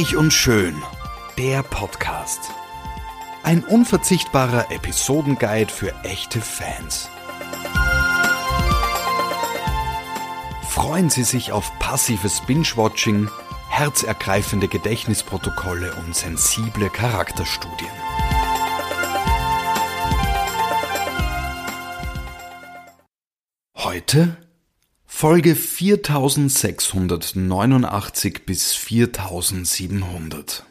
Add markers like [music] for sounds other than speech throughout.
Reich und Schön, der Podcast. Ein unverzichtbarer Episodenguide für echte Fans. Freuen Sie sich auf passives Binge-Watching, herzergreifende Gedächtnisprotokolle und sensible Charakterstudien. Heute Folge 4689 bis 4700.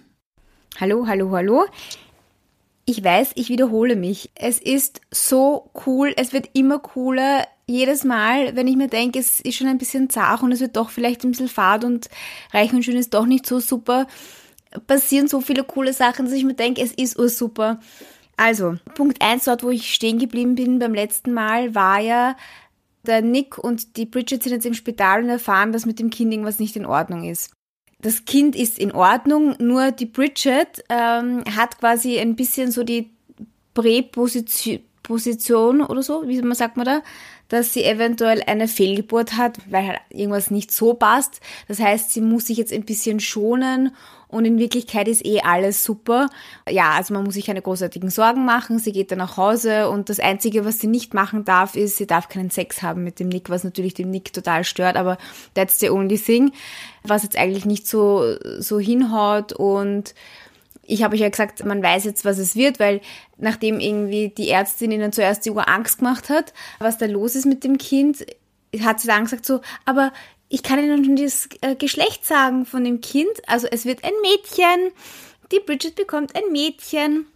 Hallo, hallo, hallo. Ich weiß, ich wiederhole mich. Es ist so cool, es wird immer cooler. Jedes Mal, wenn ich mir denke, es ist schon ein bisschen zart und es wird doch vielleicht ein bisschen fad und reich und schön ist doch nicht so super, passieren so viele coole Sachen, dass ich mir denke, es ist ursuper. Also, Punkt 1 dort, wo ich stehen geblieben bin beim letzten Mal, war ja, der Nick und die Bridget sind jetzt im Spital und erfahren, dass mit dem Kind irgendwas nicht in Ordnung ist. Das Kind ist in Ordnung, nur die Bridget ähm, hat quasi ein bisschen so die Präposition oder so, wie man sagt man da, dass sie eventuell eine Fehlgeburt hat, weil halt irgendwas nicht so passt. Das heißt, sie muss sich jetzt ein bisschen schonen und in Wirklichkeit ist eh alles super. Ja, also man muss sich keine großartigen Sorgen machen. Sie geht dann nach Hause und das Einzige, was sie nicht machen darf, ist, sie darf keinen Sex haben mit dem Nick, was natürlich dem Nick total stört, aber that's the only thing, was jetzt eigentlich nicht so, so hinhaut und ich habe euch ja gesagt, man weiß jetzt, was es wird, weil nachdem irgendwie die Ärztin ihnen zuerst die Uhr Angst gemacht hat, was da los ist mit dem Kind, hat sie dann gesagt so, aber ich kann Ihnen schon das äh, Geschlecht sagen von dem Kind. Also es wird ein Mädchen. Die Bridget bekommt ein Mädchen.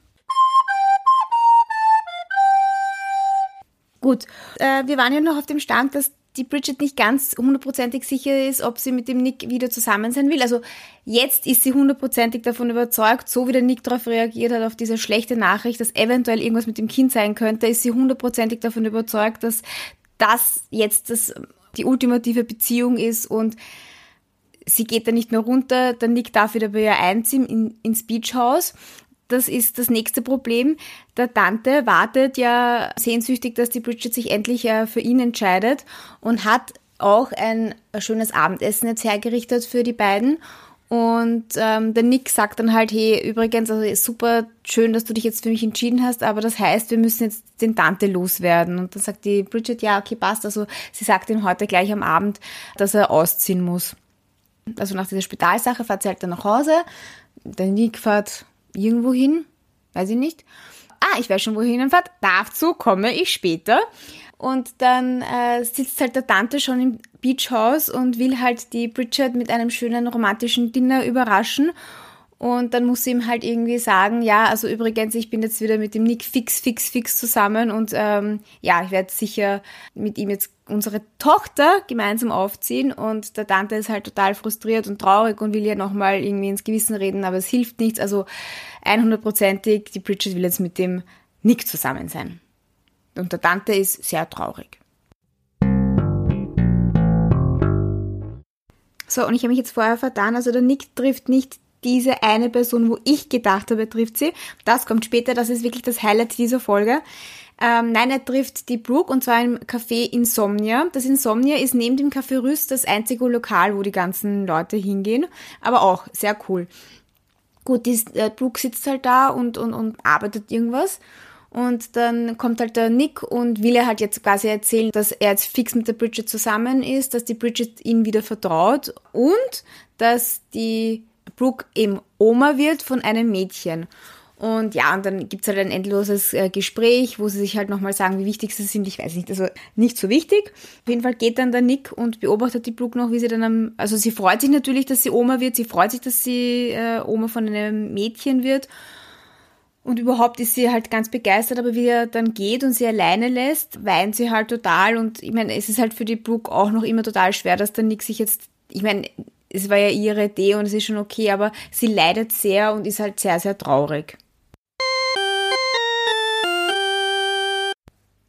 Gut, äh, wir waren ja noch auf dem Stand, dass die Bridget nicht ganz hundertprozentig sicher ist, ob sie mit dem Nick wieder zusammen sein will. Also jetzt ist sie hundertprozentig davon überzeugt, so wie der Nick darauf reagiert hat, auf diese schlechte Nachricht, dass eventuell irgendwas mit dem Kind sein könnte, ist sie hundertprozentig davon überzeugt, dass das jetzt das die ultimative Beziehung ist und sie geht dann nicht mehr runter, der Nick darf wieder bei ihr einziehen in, ins Beachhaus. Das ist das nächste Problem. Der Tante wartet ja sehnsüchtig, dass die Bridget sich endlich äh, für ihn entscheidet und hat auch ein schönes Abendessen jetzt hergerichtet für die beiden. Und ähm, der Nick sagt dann halt, hey, übrigens, also super schön, dass du dich jetzt für mich entschieden hast, aber das heißt, wir müssen jetzt den Tante loswerden. Und dann sagt die Bridget, ja, okay, passt. Also sie sagt ihm heute gleich am Abend, dass er ausziehen muss. Also nach dieser Spitalsache fährt sie halt dann nach Hause. Der Nick fährt irgendwo hin, weiß ich nicht. Ah, ich weiß schon, wohin er fährt. Dazu komme ich später. Und dann äh, sitzt halt der Tante schon im Beachhaus und will halt die Bridget mit einem schönen romantischen Dinner überraschen. Und dann muss sie ihm halt irgendwie sagen, ja, also übrigens, ich bin jetzt wieder mit dem Nick fix, fix, fix zusammen und ähm, ja, ich werde sicher mit ihm jetzt unsere Tochter gemeinsam aufziehen. Und der Tante ist halt total frustriert und traurig und will ja nochmal irgendwie ins Gewissen reden, aber es hilft nichts. Also 100%ig, die Bridget will jetzt mit dem Nick zusammen sein. Und der Tante ist sehr traurig. So, und ich habe mich jetzt vorher vertan. Also der Nick trifft nicht diese eine Person, wo ich gedacht habe, trifft sie. Das kommt später, das ist wirklich das Highlight dieser Folge. Ähm, nein, er trifft die Brooke und zwar im Café Insomnia. Das Insomnia ist neben dem Café Rüst das einzige Lokal, wo die ganzen Leute hingehen. Aber auch sehr cool. Gut, die, äh, Brooke sitzt halt da und, und, und arbeitet irgendwas. Und dann kommt halt der Nick und will er halt jetzt quasi erzählen, dass er jetzt fix mit der Bridget zusammen ist, dass die Bridget ihm wieder vertraut und dass die Brooke eben Oma wird von einem Mädchen. Und ja, und dann gibt's halt ein endloses äh, Gespräch, wo sie sich halt nochmal sagen, wie wichtig sie sind. Ich weiß nicht, also nicht so wichtig. Auf jeden Fall geht dann der Nick und beobachtet die Brooke noch, wie sie dann am, also sie freut sich natürlich, dass sie Oma wird. Sie freut sich, dass sie äh, Oma von einem Mädchen wird. Und überhaupt ist sie halt ganz begeistert, aber wie er dann geht und sie alleine lässt, weint sie halt total. Und ich meine, es ist halt für die Brooke auch noch immer total schwer, dass der Nick sich jetzt, ich meine, es war ja ihre Idee und es ist schon okay, aber sie leidet sehr und ist halt sehr, sehr traurig.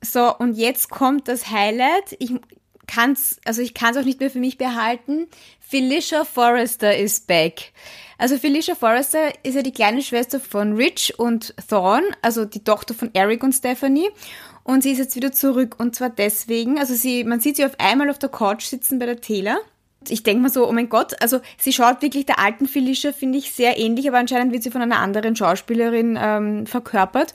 So, und jetzt kommt das Highlight. Ich kann's, also ich kann es auch nicht mehr für mich behalten. Felicia Forrester is back. Also Felicia Forrester ist ja die kleine Schwester von Rich und Thorn, also die Tochter von Eric und Stephanie. Und sie ist jetzt wieder zurück. Und zwar deswegen, also sie, man sieht sie auf einmal auf der Couch sitzen bei der Taylor. Ich denke mal so, oh mein Gott, also sie schaut wirklich der alten Felicia, finde ich, sehr ähnlich, aber anscheinend wird sie von einer anderen Schauspielerin ähm, verkörpert.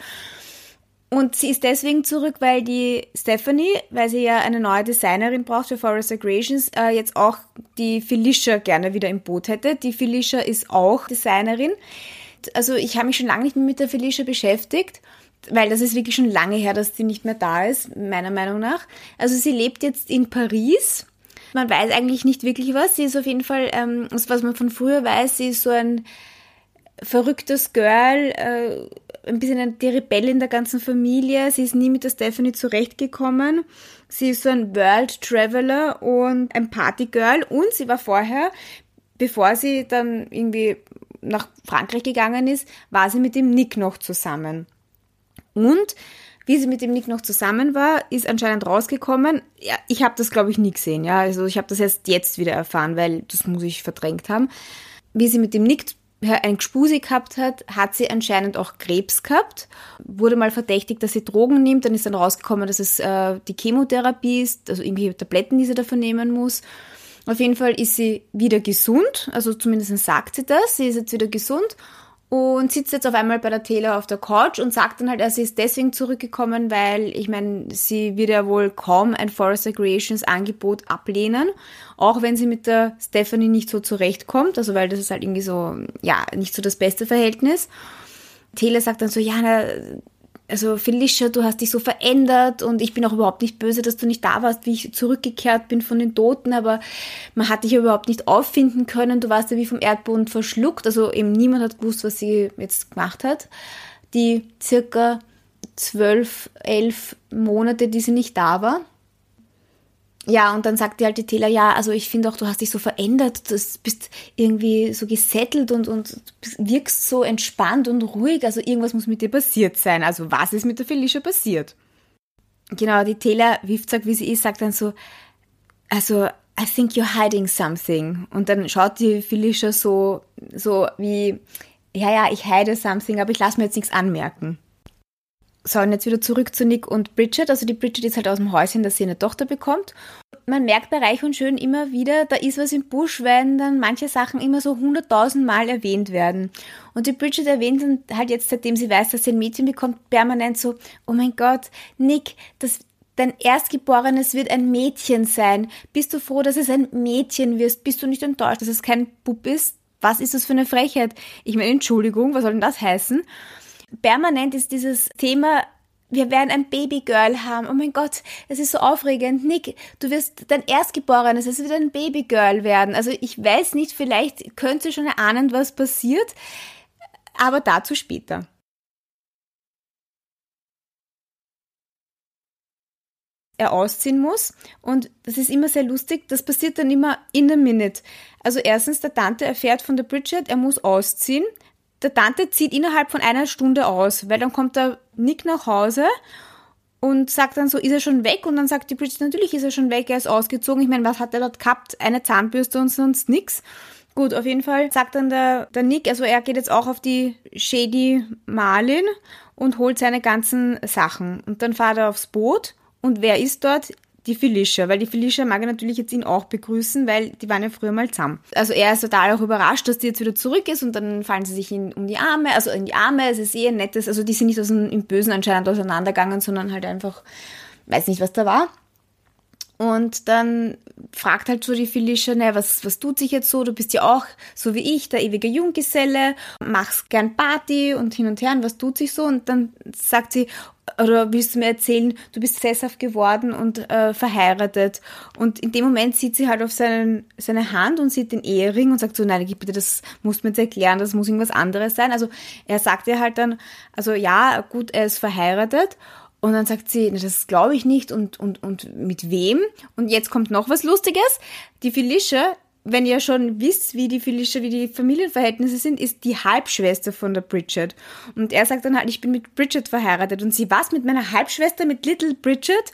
Und sie ist deswegen zurück, weil die Stephanie, weil sie ja eine neue Designerin braucht für Forest Creations, äh, jetzt auch die Felicia gerne wieder im Boot hätte. Die Felicia ist auch Designerin. Also ich habe mich schon lange nicht mehr mit der Felicia beschäftigt, weil das ist wirklich schon lange her, dass sie nicht mehr da ist, meiner Meinung nach. Also sie lebt jetzt in Paris. Man weiß eigentlich nicht wirklich was. Sie ist auf jeden Fall, ähm, was man von früher weiß, sie ist so ein verrücktes Girl, äh, ein bisschen die Rebellin der ganzen Familie. Sie ist nie mit der Stephanie zurechtgekommen. Sie ist so ein World Traveler und ein Partygirl und sie war vorher, bevor sie dann irgendwie nach Frankreich gegangen ist, war sie mit dem Nick noch zusammen. Und wie sie mit dem Nick noch zusammen war, ist anscheinend rausgekommen. Ja, ich habe das, glaube ich, nie gesehen. Ja, also ich habe das erst jetzt wieder erfahren, weil das muss ich verdrängt haben. Wie sie mit dem Nick ein Gspusi gehabt hat, hat sie anscheinend auch Krebs gehabt, wurde mal verdächtigt, dass sie Drogen nimmt, dann ist dann rausgekommen, dass es äh, die Chemotherapie ist, also irgendwie Tabletten, die sie dafür nehmen muss. Auf jeden Fall ist sie wieder gesund, also zumindest sagt sie das, sie ist jetzt wieder gesund und sitzt jetzt auf einmal bei der Taylor auf der Couch und sagt dann halt, er ist deswegen zurückgekommen, weil ich meine, sie wird ja wohl kaum ein Forest Creations Angebot ablehnen, auch wenn sie mit der Stephanie nicht so zurechtkommt, also weil das ist halt irgendwie so, ja, nicht so das beste Verhältnis. Taylor sagt dann so, ja, na, also Felicia, du hast dich so verändert und ich bin auch überhaupt nicht böse, dass du nicht da warst, wie ich zurückgekehrt bin von den Toten, aber man hat dich überhaupt nicht auffinden können, du warst ja wie vom Erdboden verschluckt, also eben niemand hat gewusst, was sie jetzt gemacht hat. Die circa zwölf, elf Monate, die sie nicht da war. Ja, und dann sagt die alte Taylor, ja, also ich finde auch, du hast dich so verändert, du bist irgendwie so gesettelt und, und wirkst so entspannt und ruhig, also irgendwas muss mit dir passiert sein. Also was ist mit der Felicia passiert? Genau, die Taylor, Wifzag, wie sie ist, sagt dann so, also I think you're hiding something. Und dann schaut die Felicia so, so wie, ja, ja, ich hide something, aber ich lasse mir jetzt nichts anmerken. So, und jetzt wieder zurück zu Nick und Bridget. Also die Bridget ist halt aus dem Häuschen, dass sie eine Tochter bekommt. Man merkt bei Reich und Schön immer wieder, da ist was im Busch, wenn dann manche Sachen immer so hunderttausend Mal erwähnt werden. Und die Bridget erwähnt dann halt jetzt, seitdem sie weiß, dass sie ein Mädchen bekommt, permanent so, oh mein Gott, Nick, das, dein Erstgeborenes wird ein Mädchen sein. Bist du froh, dass es ein Mädchen wirst? Bist du nicht enttäuscht, dass es kein Bub ist? Was ist das für eine Frechheit? Ich meine, Entschuldigung, was soll denn das heißen? Permanent ist dieses Thema wir werden ein Babygirl haben. Oh mein Gott, es ist so aufregend. Nick, du wirst dein Erstgeborenes, es wird ein Babygirl werden. Also ich weiß nicht, vielleicht könnte schon erahnen, was passiert, aber dazu später. er ausziehen muss. Und das ist immer sehr lustig. Das passiert dann immer in a minute. Also erstens, der Tante erfährt von der Bridget, er muss ausziehen der Tante zieht innerhalb von einer Stunde aus, weil dann kommt der Nick nach Hause und sagt dann so, ist er schon weg? Und dann sagt die Bridget, natürlich ist er schon weg, er ist ausgezogen. Ich meine, was hat er dort gehabt? Eine Zahnbürste und sonst nix. Gut, auf jeden Fall sagt dann der, der Nick, also er geht jetzt auch auf die Shady Marlin und holt seine ganzen Sachen. Und dann fährt er aufs Boot und wer ist dort? Die Felicia, weil die Felicia mag natürlich jetzt ihn auch begrüßen, weil die waren ja früher mal zusammen. Also er ist total auch überrascht, dass die jetzt wieder zurück ist und dann fallen sie sich in, um die Arme, also in die Arme, es ist eh ein nettes, also die sind nicht aus dem, im Bösen anscheinend auseinandergegangen, sondern halt einfach, weiß nicht, was da war. Und dann fragt halt so die Felicia, ne, was, was tut sich jetzt so? Du bist ja auch, so wie ich, der ewige Junggeselle, machst gern Party und hin und her, und was tut sich so? Und dann sagt sie, oder willst du mir erzählen, du bist sesshaft geworden und äh, verheiratet. Und in dem Moment sieht sie halt auf seinen, seine Hand und sieht den Ehering und sagt so, nein, bitte, das musst du mir jetzt erklären, das muss irgendwas anderes sein. Also er sagt ihr halt dann, also ja, gut, er ist verheiratet. Und dann sagt sie, das glaube ich nicht und, und, und mit wem? Und jetzt kommt noch was Lustiges. Die Felicia wenn ihr schon wisst, wie die Felicia, wie die Familienverhältnisse sind, ist die Halbschwester von der Bridget. Und er sagt dann halt, ich bin mit Bridget verheiratet. Und sie, was, mit meiner Halbschwester, mit Little Bridget?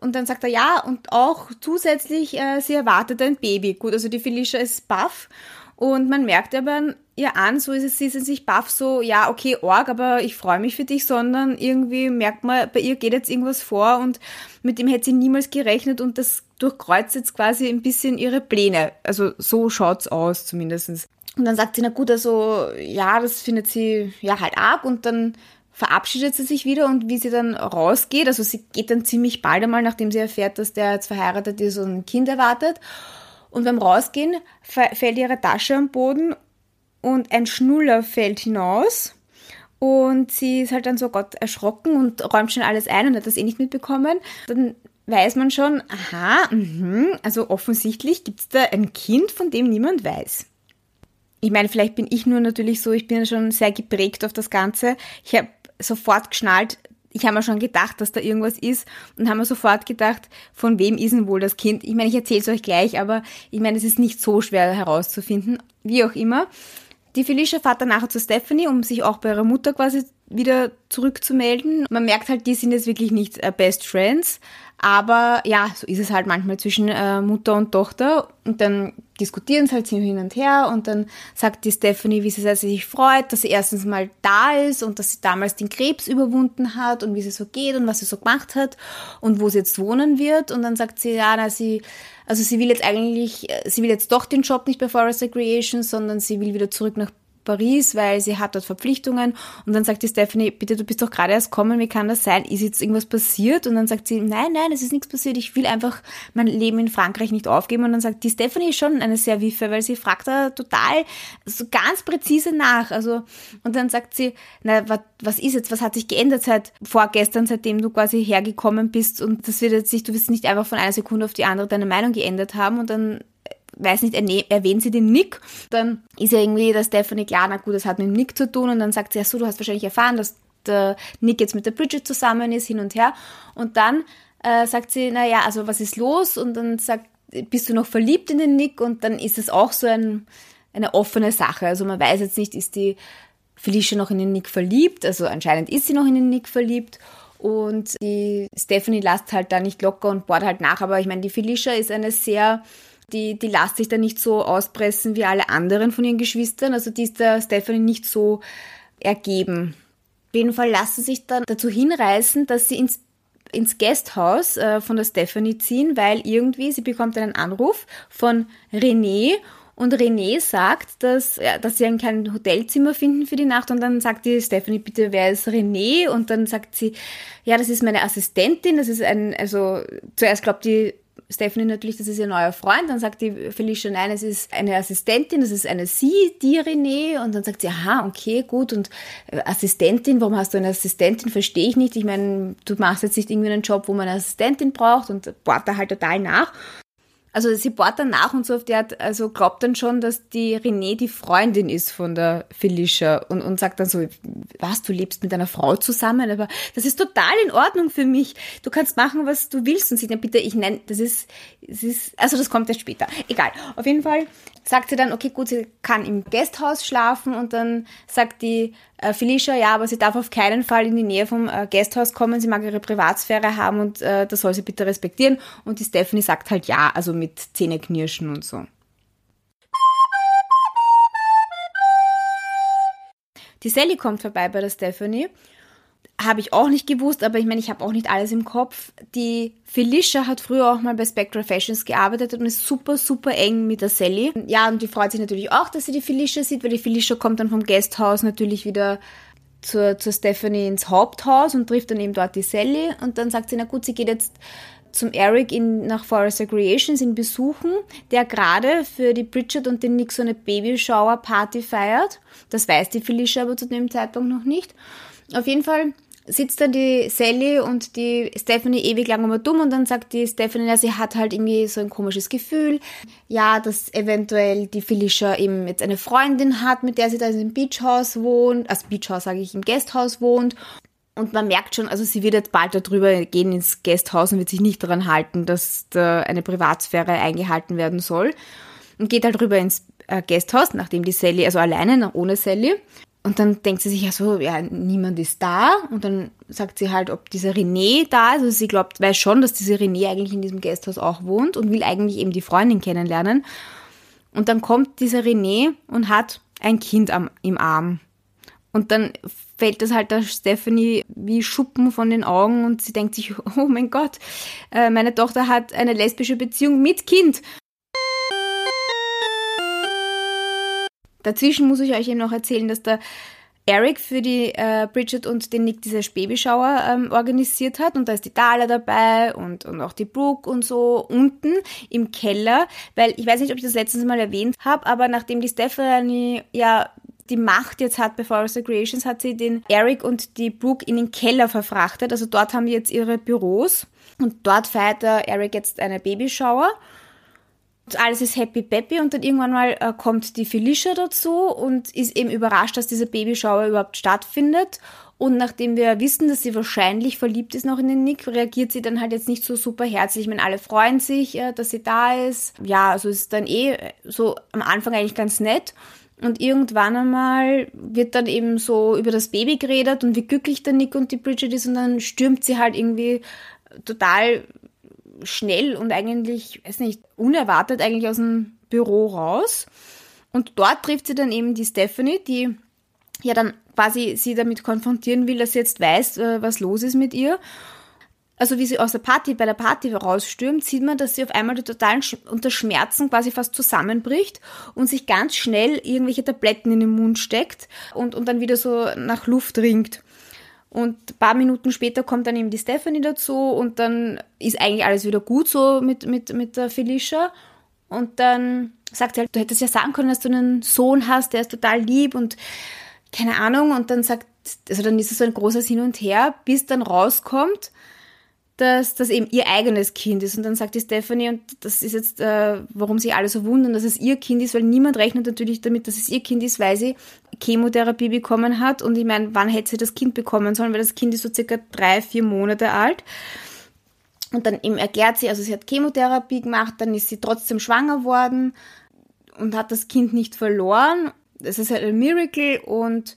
Und dann sagt er ja, und auch zusätzlich, äh, sie erwartet ein Baby. Gut, also die Felicia ist buff. Und man merkt aber ihr an, so ist es, sie ist nicht baff so, ja, okay, Org, aber ich freue mich für dich, sondern irgendwie merkt man, bei ihr geht jetzt irgendwas vor und mit dem hätte sie niemals gerechnet und das durchkreuzt jetzt quasi ein bisschen ihre Pläne. Also so schaut's aus zumindestens. Und dann sagt sie, na gut, also ja, das findet sie ja halt arg und dann verabschiedet sie sich wieder und wie sie dann rausgeht, also sie geht dann ziemlich bald einmal, nachdem sie erfährt, dass der jetzt verheiratet ist und ein Kind erwartet. Und beim Rausgehen fällt ihre Tasche am Boden und ein Schnuller fällt hinaus. Und sie ist halt dann so Gott erschrocken und räumt schon alles ein und hat das eh nicht mitbekommen. Dann weiß man schon, aha, mh, also offensichtlich gibt es da ein Kind, von dem niemand weiß. Ich meine, vielleicht bin ich nur natürlich so, ich bin schon sehr geprägt auf das Ganze. Ich habe sofort geschnallt, ich habe mir schon gedacht, dass da irgendwas ist und habe mir sofort gedacht, von wem ist denn wohl das Kind? Ich meine, ich erzähle es euch gleich, aber ich meine, es ist nicht so schwer herauszufinden, wie auch immer. Die Felicia fährt dann nachher zu Stephanie, um sich auch bei ihrer Mutter quasi wieder zurückzumelden. Man merkt halt, die sind jetzt wirklich nicht äh, Best Friends, aber ja, so ist es halt manchmal zwischen äh, Mutter und Tochter. Und dann diskutieren sie halt hin und her und dann sagt die Stephanie, wie sie sich freut, dass sie erstens mal da ist und dass sie damals den Krebs überwunden hat und wie sie so geht und was sie so gemacht hat und wo sie jetzt wohnen wird. Und dann sagt sie, ja, na, sie, also sie will jetzt eigentlich, äh, sie will jetzt doch den Job nicht bei Forest Recreation, sondern sie will wieder zurück nach Paris, weil sie hat dort Verpflichtungen. Und dann sagt die Stephanie, bitte, du bist doch gerade erst kommen, wie kann das sein? Ist jetzt irgendwas passiert? Und dann sagt sie, nein, nein, es ist nichts passiert. Ich will einfach mein Leben in Frankreich nicht aufgeben. Und dann sagt die Stephanie schon eine sehr wiffe, weil sie fragt da total so ganz präzise nach. Also, und dann sagt sie, na, was, was ist jetzt? Was hat sich geändert seit vorgestern, seitdem du quasi hergekommen bist? Und das wird jetzt nicht, du wirst nicht einfach von einer Sekunde auf die andere deine Meinung geändert haben. Und dann weiß nicht, erwähnt sie den Nick, dann ist ja irgendwie der Stephanie klar, na gut, das hat mit dem Nick zu tun und dann sagt sie, ja so, du hast wahrscheinlich erfahren, dass der Nick jetzt mit der Bridget zusammen ist, hin und her. Und dann äh, sagt sie, na ja, also was ist los? Und dann sagt, bist du noch verliebt in den Nick? Und dann ist es auch so ein, eine offene Sache, also man weiß jetzt nicht, ist die Felicia noch in den Nick verliebt, also anscheinend ist sie noch in den Nick verliebt. Und die Stephanie lasst halt da nicht locker und bohrt halt nach, aber ich meine, die Felicia ist eine sehr die, die lässt sich da nicht so auspressen wie alle anderen von ihren Geschwistern. Also die ist der Stephanie nicht so ergeben. Auf jeden Fall lässt sie sich dann dazu hinreißen, dass sie ins ins Gasthaus äh, von der Stephanie ziehen, weil irgendwie sie bekommt einen Anruf von René und René sagt, dass, ja, dass sie kein Hotelzimmer finden für die Nacht und dann sagt die Stephanie, bitte, wer ist René? Und dann sagt sie, ja, das ist meine Assistentin, das ist ein, also zuerst glaubt die Stephanie natürlich, das ist ihr neuer Freund. Dann sagt die Felicia, nein, es ist eine Assistentin, das ist eine sie, die René. Und dann sagt sie, aha, okay, gut. Und äh, Assistentin, warum hast du eine Assistentin? Verstehe ich nicht. Ich meine, du machst jetzt nicht irgendwie einen Job, wo man eine Assistentin braucht und bohrt da halt total nach. Also sie bohrt dann nach und so auf der Art, also glaubt dann schon, dass die René die Freundin ist von der Felicia und, und sagt dann so, was, du lebst mit einer Frau zusammen, aber das ist total in Ordnung für mich. Du kannst machen, was du willst und sie dann bitte, ich nenne, das ist, das ist, also das kommt erst später. Egal. Auf jeden Fall sagt sie dann, okay, gut, sie kann im Gasthaus schlafen und dann sagt die äh, Felicia, ja, aber sie darf auf keinen Fall in die Nähe vom äh, Gasthaus kommen, sie mag ihre Privatsphäre haben und äh, das soll sie bitte respektieren. Und die Stephanie sagt halt ja, also mit Zähneknirschen und so. Die Sally kommt vorbei bei der Stephanie habe ich auch nicht gewusst, aber ich meine, ich habe auch nicht alles im Kopf. Die Felicia hat früher auch mal bei Spectra Fashions gearbeitet und ist super, super eng mit der Sally. Ja, und die freut sich natürlich auch, dass sie die Felicia sieht, weil die Felicia kommt dann vom Guesthouse natürlich wieder zur, zur Stephanie ins Haupthaus und trifft dann eben dort die Sally. Und dann sagt sie, na gut, sie geht jetzt zum Eric in, nach Forest Recreations in besuchen, der gerade für die Bridget und den Nick so eine Babyshower-Party feiert. Das weiß die Felicia aber zu dem Zeitpunkt noch nicht. Auf jeden Fall sitzt dann die Sally und die Stephanie ewig lang immer dumm und dann sagt die Stephanie, ja, sie hat halt irgendwie so ein komisches Gefühl, ja, dass eventuell die Felicia eben jetzt eine Freundin hat, mit der sie da im Beachhaus wohnt, also Beachhaus sage ich, im Gasthaus wohnt. Und man merkt schon, also sie wird jetzt bald darüber gehen ins Gasthaus und wird sich nicht daran halten, dass da eine Privatsphäre eingehalten werden soll. Und geht halt rüber ins äh, Gasthaus, nachdem die Sally, also alleine, ohne Sally, und dann denkt sie sich ja so, ja, niemand ist da. Und dann sagt sie halt, ob dieser René da ist. Also sie glaubt, weiß schon, dass dieser René eigentlich in diesem Gasthaus auch wohnt und will eigentlich eben die Freundin kennenlernen. Und dann kommt dieser René und hat ein Kind am, im Arm. Und dann fällt das halt der Stephanie wie Schuppen von den Augen und sie denkt sich, [laughs] oh mein Gott, äh, meine Tochter hat eine lesbische Beziehung mit Kind. Dazwischen muss ich euch eben noch erzählen, dass der Eric für die äh, Bridget und den Nick diese Babyschauer ähm, organisiert hat und da ist die Dala dabei und, und auch die Brooke und so unten im Keller, weil ich weiß nicht, ob ich das letztes Mal erwähnt habe, aber nachdem die Stephanie ja die Macht jetzt hat bei Forrester Creations, hat sie den Eric und die Brooke in den Keller verfrachtet. Also dort haben die jetzt ihre Büros und dort feiert der Eric jetzt eine Babyschauer. Alles ist happy peppy und dann irgendwann mal äh, kommt die Felicia dazu und ist eben überrascht, dass diese Babyschauer überhaupt stattfindet. Und nachdem wir wissen, dass sie wahrscheinlich verliebt ist noch in den Nick, reagiert sie dann halt jetzt nicht so super herzlich. Ich meine, alle freuen sich, äh, dass sie da ist. Ja, also ist dann eh so am Anfang eigentlich ganz nett. Und irgendwann einmal wird dann eben so über das Baby geredet und wie glücklich der Nick und die Bridget ist und dann stürmt sie halt irgendwie total schnell und eigentlich, weiß nicht, unerwartet eigentlich aus dem Büro raus. Und dort trifft sie dann eben die Stephanie, die ja dann quasi sie damit konfrontieren will, dass sie jetzt weiß, äh, was los ist mit ihr also wie sie aus der Party, bei der Party rausstürmt, sieht man, dass sie auf einmal total unter Schmerzen quasi fast zusammenbricht und sich ganz schnell irgendwelche Tabletten in den Mund steckt und, und dann wieder so nach Luft ringt. Und ein paar Minuten später kommt dann eben die Stephanie dazu und dann ist eigentlich alles wieder gut so mit, mit, mit der Felicia. Und dann sagt sie halt, du hättest ja sagen können, dass du einen Sohn hast, der ist total lieb und keine Ahnung. Und dann sagt, also dann ist es so ein großes Hin und Her, bis dann rauskommt, dass das eben ihr eigenes Kind ist. Und dann sagt die Stephanie, und das ist jetzt, äh, warum sie alle so wundern, dass es ihr Kind ist, weil niemand rechnet natürlich damit, dass es ihr Kind ist, weil sie Chemotherapie bekommen hat. Und ich meine, wann hätte sie das Kind bekommen sollen? Weil das Kind ist so circa drei, vier Monate alt. Und dann eben erklärt sie, also sie hat Chemotherapie gemacht, dann ist sie trotzdem schwanger worden und hat das Kind nicht verloren. Das ist halt ein Miracle und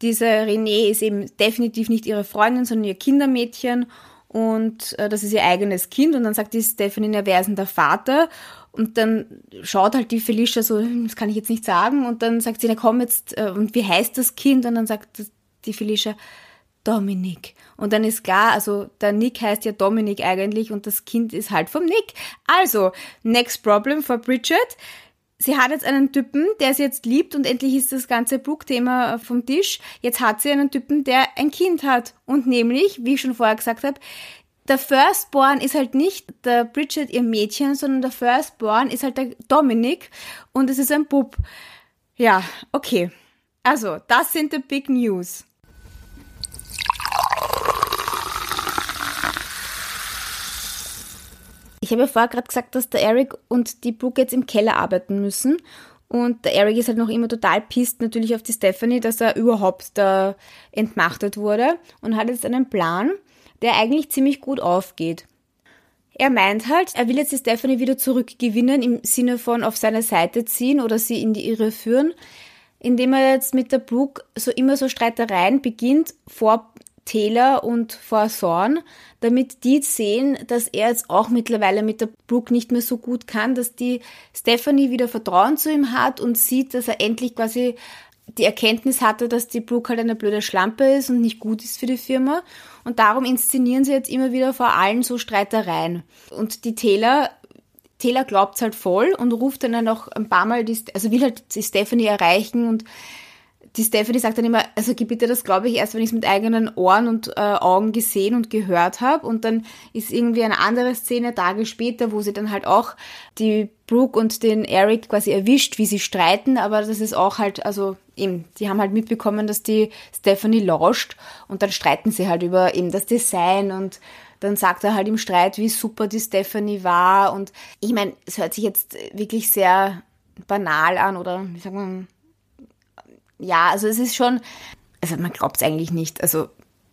diese Renée ist eben definitiv nicht ihre Freundin, sondern ihr Kindermädchen und äh, das ist ihr eigenes Kind und dann sagt die Stephanie, wer ist denn der Vater? Und dann schaut halt die Felicia so, das kann ich jetzt nicht sagen und dann sagt sie, na komm jetzt, äh, und wie heißt das Kind? Und dann sagt die Felicia, Dominik. Und dann ist klar, also der Nick heißt ja Dominik eigentlich und das Kind ist halt vom Nick. Also, next problem for Bridget sie hat jetzt einen Typen, der sie jetzt liebt und endlich ist das ganze Brooke-Thema vom Tisch. Jetzt hat sie einen Typen, der ein Kind hat. Und nämlich, wie ich schon vorher gesagt habe, der Firstborn ist halt nicht der Bridget ihr Mädchen, sondern der Firstborn ist halt der Dominic und es ist ein Bub. Ja, okay. Also, das sind die Big News. Ich habe ja vorher gerade gesagt, dass der Eric und die Brooke jetzt im Keller arbeiten müssen. Und der Eric ist halt noch immer total pisst natürlich auf die Stephanie, dass er überhaupt da entmachtet wurde und hat jetzt einen Plan, der eigentlich ziemlich gut aufgeht. Er meint halt, er will jetzt die Stephanie wieder zurückgewinnen im Sinne von auf seine Seite ziehen oder sie in die Irre führen, indem er jetzt mit der Brooke so immer so Streitereien beginnt vor Taylor und vor Thorn, damit die sehen, dass er jetzt auch mittlerweile mit der Brooke nicht mehr so gut kann, dass die Stephanie wieder Vertrauen zu ihm hat und sieht, dass er endlich quasi die Erkenntnis hatte, dass die Brooke halt eine blöde Schlampe ist und nicht gut ist für die Firma. Und darum inszenieren sie jetzt immer wieder vor allen so Streitereien. Und die Taylor Taylor glaubt's halt voll und ruft dann noch ein paar Mal, die, also will halt die Stephanie erreichen und die Stephanie sagt dann immer, also gib bitte, das glaube ich erst, wenn ich es mit eigenen Ohren und äh, Augen gesehen und gehört habe. Und dann ist irgendwie eine andere Szene Tage später, wo sie dann halt auch die Brooke und den Eric quasi erwischt, wie sie streiten. Aber das ist auch halt, also eben, die haben halt mitbekommen, dass die Stephanie lauscht und dann streiten sie halt über eben das Design und dann sagt er halt im Streit, wie super die Stephanie war. Und ich meine, es hört sich jetzt wirklich sehr banal an oder wie sagt man, ja, also es ist schon, also man glaubt es eigentlich nicht. Also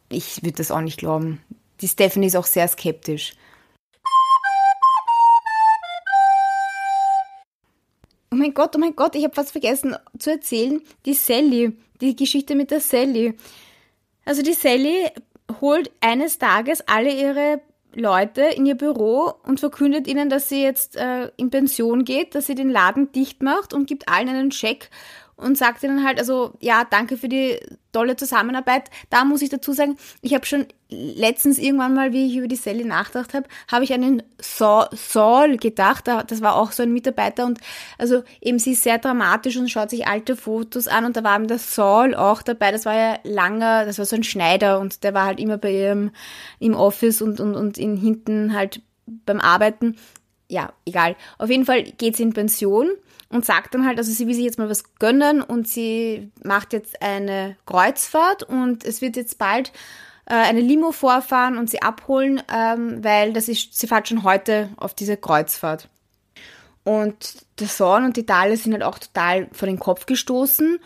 ich würde das auch nicht glauben. Die Stephanie ist auch sehr skeptisch. Oh mein Gott, oh mein Gott, ich habe fast vergessen zu erzählen. Die Sally, die Geschichte mit der Sally. Also die Sally holt eines Tages alle ihre Leute in ihr Büro und verkündet ihnen, dass sie jetzt äh, in Pension geht, dass sie den Laden dicht macht und gibt allen einen Scheck und sagt ihnen halt, also ja, danke für die tolle Zusammenarbeit. Da muss ich dazu sagen, ich habe schon letztens irgendwann mal, wie ich über die Sally nachgedacht habe, habe ich an den Saul gedacht. Das war auch so ein Mitarbeiter und also eben sie ist sehr dramatisch und schaut sich alte Fotos an und da war eben der Saul auch dabei. Das war ja langer, das war so ein Schneider und der war halt immer bei ihrem im Office und, und, und in hinten halt beim Arbeiten. Ja, egal. Auf jeden Fall geht sie in Pension und sagt dann halt, also sie will sich jetzt mal was gönnen und sie macht jetzt eine Kreuzfahrt und es wird jetzt bald äh, eine Limo vorfahren und sie abholen, ähm, weil das ist, sie fährt schon heute auf diese Kreuzfahrt. Und der Sohn und die Dale sind halt auch total vor den Kopf gestoßen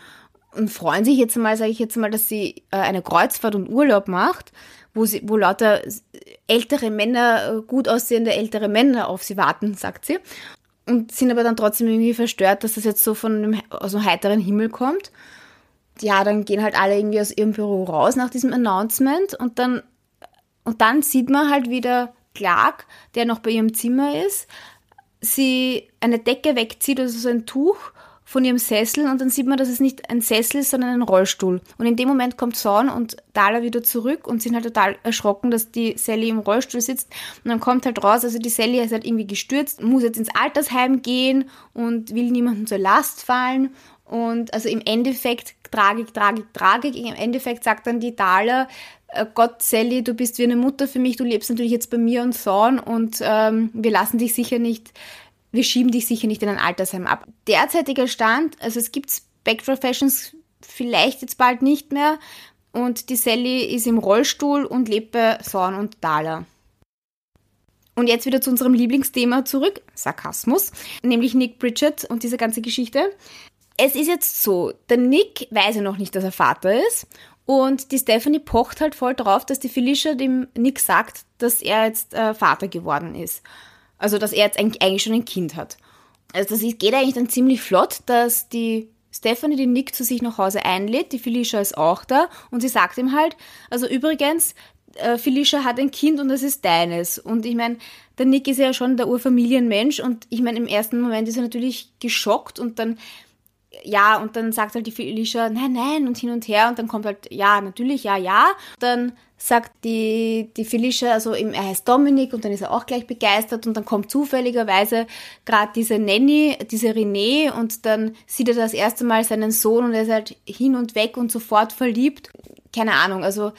und freuen sich jetzt mal, sage ich jetzt mal, dass sie äh, eine Kreuzfahrt und Urlaub macht, wo sie, wo lauter ältere Männer, äh, gut aussehende ältere Männer auf sie warten, sagt sie und sind aber dann trotzdem irgendwie verstört, dass das jetzt so von einem, aus einem heiteren Himmel kommt. Ja, dann gehen halt alle irgendwie aus ihrem Büro raus nach diesem Announcement und dann, und dann sieht man halt wieder Clark, der noch bei ihrem Zimmer ist, sie eine Decke wegzieht, also so ein Tuch von ihrem Sessel und dann sieht man, dass es nicht ein Sessel ist, sondern ein Rollstuhl. Und in dem Moment kommt Son und Dala wieder zurück und sind halt total erschrocken, dass die Sally im Rollstuhl sitzt. Und dann kommt halt raus, also die Sally ist halt irgendwie gestürzt, muss jetzt ins Altersheim gehen und will niemandem zur Last fallen. Und also im Endeffekt Tragik, Tragik, Tragik. Im Endeffekt sagt dann die Dala, äh, Gott, Sally, du bist wie eine Mutter für mich, du lebst natürlich jetzt bei mir und Son und ähm, wir lassen dich sicher nicht wir schieben dich sicher nicht in ein Altersheim ab. Derzeitiger Stand, also es gibt Spectral Fashions vielleicht jetzt bald nicht mehr und die Sally ist im Rollstuhl und lebt bei Sorn und Dala. Und jetzt wieder zu unserem Lieblingsthema zurück, Sarkasmus, nämlich Nick Bridget und diese ganze Geschichte. Es ist jetzt so, der Nick weiß ja noch nicht, dass er Vater ist und die Stephanie pocht halt voll drauf, dass die Felicia dem Nick sagt, dass er jetzt äh, Vater geworden ist. Also, dass er jetzt eigentlich schon ein Kind hat. Also, das geht eigentlich dann ziemlich flott, dass die Stephanie den Nick zu sich nach Hause einlädt. Die Felicia ist auch da und sie sagt ihm halt, also übrigens, äh, Felicia hat ein Kind und das ist deines. Und ich meine, der Nick ist ja schon der Urfamilienmensch und ich meine, im ersten Moment ist er natürlich geschockt und dann ja, und dann sagt halt die Felicia, nein, nein, und hin und her, und dann kommt halt, ja, natürlich, ja, ja. Dann sagt die, die Felicia, also er heißt Dominik, und dann ist er auch gleich begeistert, und dann kommt zufälligerweise gerade diese Nanny, diese René, und dann sieht er das erste Mal seinen Sohn, und er ist halt hin und weg und sofort verliebt. Keine Ahnung, also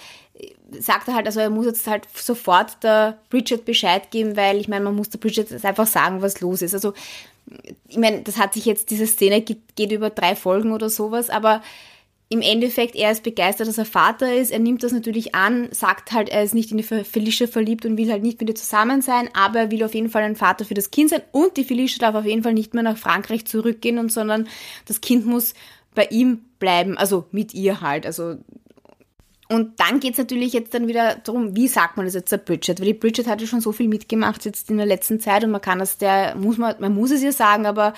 sagt er halt, also er muss jetzt halt sofort der Bridget Bescheid geben, weil ich meine, man muss der Bridget einfach sagen, was los ist. Also ich meine, das hat sich jetzt, diese Szene geht, geht über drei Folgen oder sowas, aber im Endeffekt, er ist begeistert, dass er Vater ist. Er nimmt das natürlich an, sagt halt, er ist nicht in die Felicia verliebt und will halt nicht mit ihr zusammen sein, aber er will auf jeden Fall ein Vater für das Kind sein und die Felicia darf auf jeden Fall nicht mehr nach Frankreich zurückgehen und sondern das Kind muss bei ihm bleiben, also mit ihr halt. Also und dann geht's natürlich jetzt dann wieder darum, wie sagt man das jetzt der Bridget? Weil die Bridget hat ja schon so viel mitgemacht jetzt in der letzten Zeit und man kann das der, muss man, man muss es ihr sagen, aber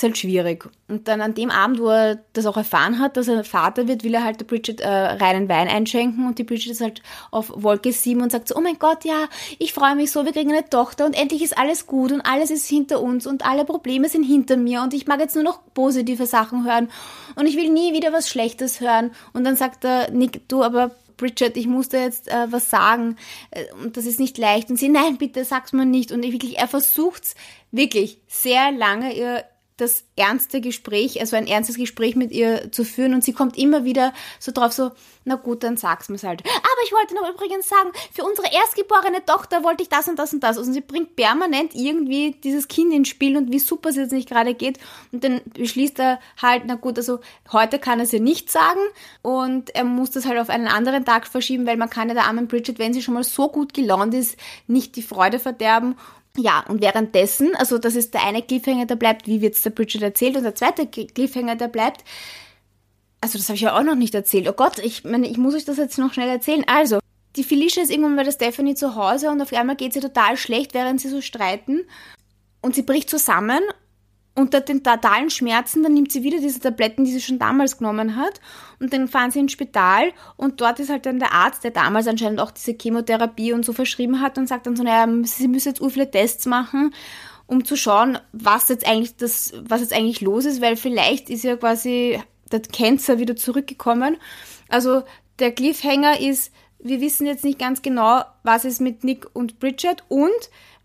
ist halt schwierig. Und dann an dem Abend, wo er das auch erfahren hat, dass er Vater wird, will er halt der Bridget äh, reinen Wein einschenken und die Bridget ist halt auf Wolke 7 und sagt so, oh mein Gott, ja, ich freue mich so, wir kriegen eine Tochter und endlich ist alles gut und alles ist hinter uns und alle Probleme sind hinter mir und ich mag jetzt nur noch positive Sachen hören und ich will nie wieder was Schlechtes hören. Und dann sagt er, Nick, du, aber Bridget, ich musste jetzt äh, was sagen äh, und das ist nicht leicht. Und sie, nein, bitte sag's mir nicht. Und wirklich, er versucht's wirklich sehr lange, ihr das ernste Gespräch, also ein ernstes Gespräch mit ihr zu führen und sie kommt immer wieder so drauf so, na gut, dann sag's mir's halt. Aber ich wollte noch übrigens sagen, für unsere erstgeborene Tochter wollte ich das und das und das. Also sie bringt permanent irgendwie dieses Kind ins Spiel und wie super es jetzt nicht gerade geht. Und dann beschließt er halt, na gut, also heute kann er ihr nicht sagen und er muss das halt auf einen anderen Tag verschieben, weil man kann ja der armen Bridget, wenn sie schon mal so gut gelaunt ist, nicht die Freude verderben ja, und währenddessen, also das ist der eine Cliffhanger, der bleibt, wie wird es der Bridget erzählt, und der zweite Cliffhanger, der bleibt, also das habe ich ja auch noch nicht erzählt. Oh Gott, ich meine, ich muss euch das jetzt noch schnell erzählen. Also, die Felicia ist irgendwann bei der Stephanie zu Hause und auf einmal geht sie total schlecht, während sie so streiten. Und sie bricht zusammen unter den totalen Schmerzen, dann nimmt sie wieder diese Tabletten, die sie schon damals genommen hat und dann fahren sie ins Spital und dort ist halt dann der Arzt, der damals anscheinend auch diese Chemotherapie und so verschrieben hat und sagt dann so, naja, sie müssen jetzt ur viele Tests machen um zu schauen, was jetzt eigentlich das, was jetzt eigentlich los ist, weil vielleicht ist ja quasi der Cancer wieder zurückgekommen. Also der Cliffhanger ist, wir wissen jetzt nicht ganz genau, was ist mit Nick und Bridget und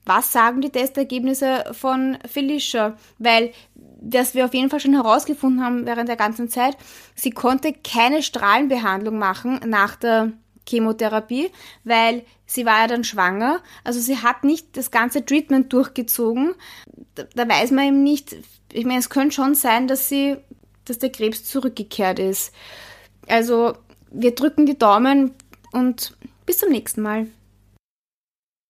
was sagen die Testergebnisse von Felicia, weil was wir auf jeden Fall schon herausgefunden haben während der ganzen Zeit, sie konnte keine Strahlenbehandlung machen nach der Chemotherapie, weil sie war ja dann schwanger. Also sie hat nicht das ganze Treatment durchgezogen. Da, da weiß man eben nicht, ich meine, es könnte schon sein, dass sie, dass der Krebs zurückgekehrt ist. Also wir drücken die Daumen und bis zum nächsten Mal.